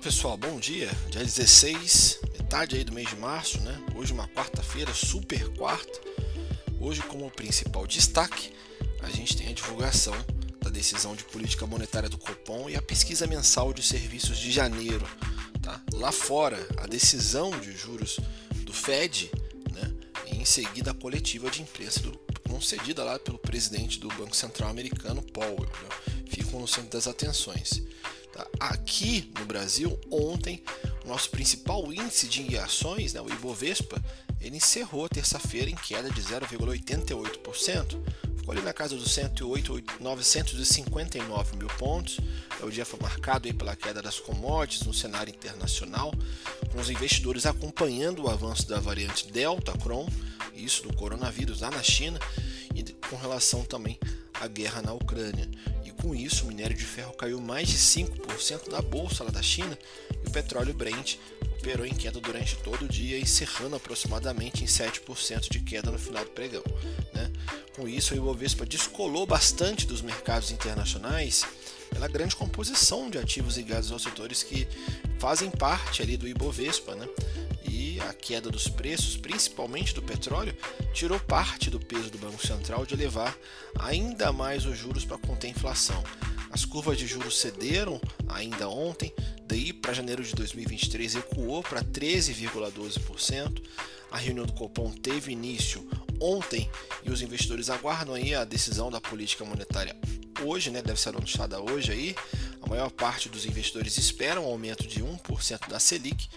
pessoal, bom dia. Dia 16, metade aí do mês de março, né? Hoje uma quarta-feira, super quarta. Hoje como principal destaque, a gente tem a divulgação da decisão de política monetária do Copom e a pesquisa mensal de serviços de janeiro, tá? Lá fora, a decisão de juros do Fed, né? E em seguida a coletiva de imprensa do, concedida lá pelo presidente do Banco Central americano, Powell, né? ficam no centro das atenções. Aqui no Brasil, ontem, o nosso principal índice de ações, né, o Ibovespa, ele encerrou terça-feira em queda de 0,88%. Ficou ali na casa dos 108.959 mil pontos. O dia foi marcado aí pela queda das commodities no cenário internacional, com os investidores acompanhando o avanço da variante Delta Cron, isso do coronavírus lá na China, e com relação também à guerra na Ucrânia. Com isso, o minério de ferro caiu mais de 5% na bolsa lá da China e o petróleo Brent operou em queda durante todo o dia, encerrando aproximadamente em 7% de queda no final do pregão. Né? Com isso, o Ibovespa descolou bastante dos mercados internacionais pela grande composição de ativos ligados aos setores que fazem parte ali do Ibovespa, né? A queda dos preços, principalmente do petróleo, tirou parte do peso do Banco Central de elevar ainda mais os juros para conter a inflação. As curvas de juros cederam ainda ontem, daí para janeiro de 2023 recuou para 13,12%. A reunião do Copom teve início ontem e os investidores aguardam aí a decisão da política monetária hoje, né, deve ser anunciada hoje aí. A maior parte dos investidores esperam um aumento de 1% da Selic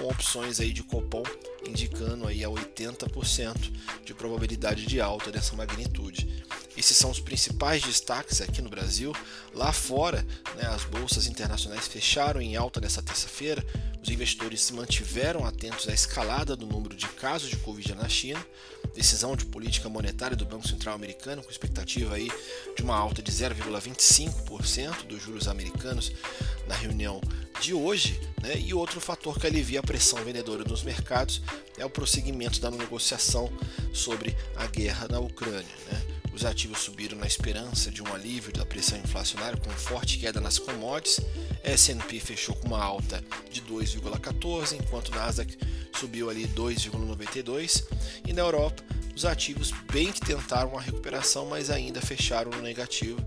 com opções aí de Copom indicando aí a 80% de probabilidade de alta dessa magnitude. Esses são os principais destaques aqui no Brasil. Lá fora, né, as bolsas internacionais fecharam em alta nessa terça-feira. Os investidores se mantiveram atentos à escalada do número de casos de Covid na China, decisão de política monetária do Banco Central americano com expectativa aí de uma alta de 0,25% dos juros americanos na reunião de hoje, né? e outro fator que alivia a pressão vendedora nos mercados é o prosseguimento da negociação sobre a guerra na Ucrânia. Né? Os ativos subiram na esperança de um alívio da pressão inflacionária com forte queda nas commodities. S&P fechou com uma alta de 2,14, enquanto o Nasdaq subiu ali 2,92. E na Europa, os ativos bem que tentaram uma recuperação, mas ainda fecharam no negativo.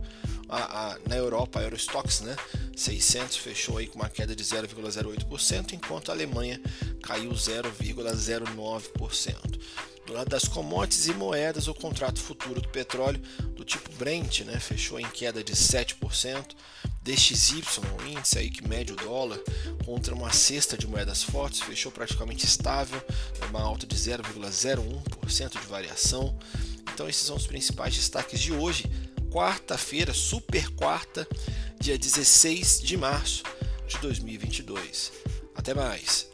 A, a, na Europa, a Eurostox, né, 600 fechou aí com uma queda de 0,08%, enquanto a Alemanha caiu 0,09%. Do lado das commodities e moedas, o contrato futuro do petróleo do tipo Brent né, fechou em queda de 7%. DXY, o índice aí que mede o dólar, contra uma cesta de moedas fortes, fechou praticamente estável, uma alta de 0,01% de variação. Então esses são os principais destaques de hoje, quarta-feira, super quarta, dia 16 de março de 2022. Até mais!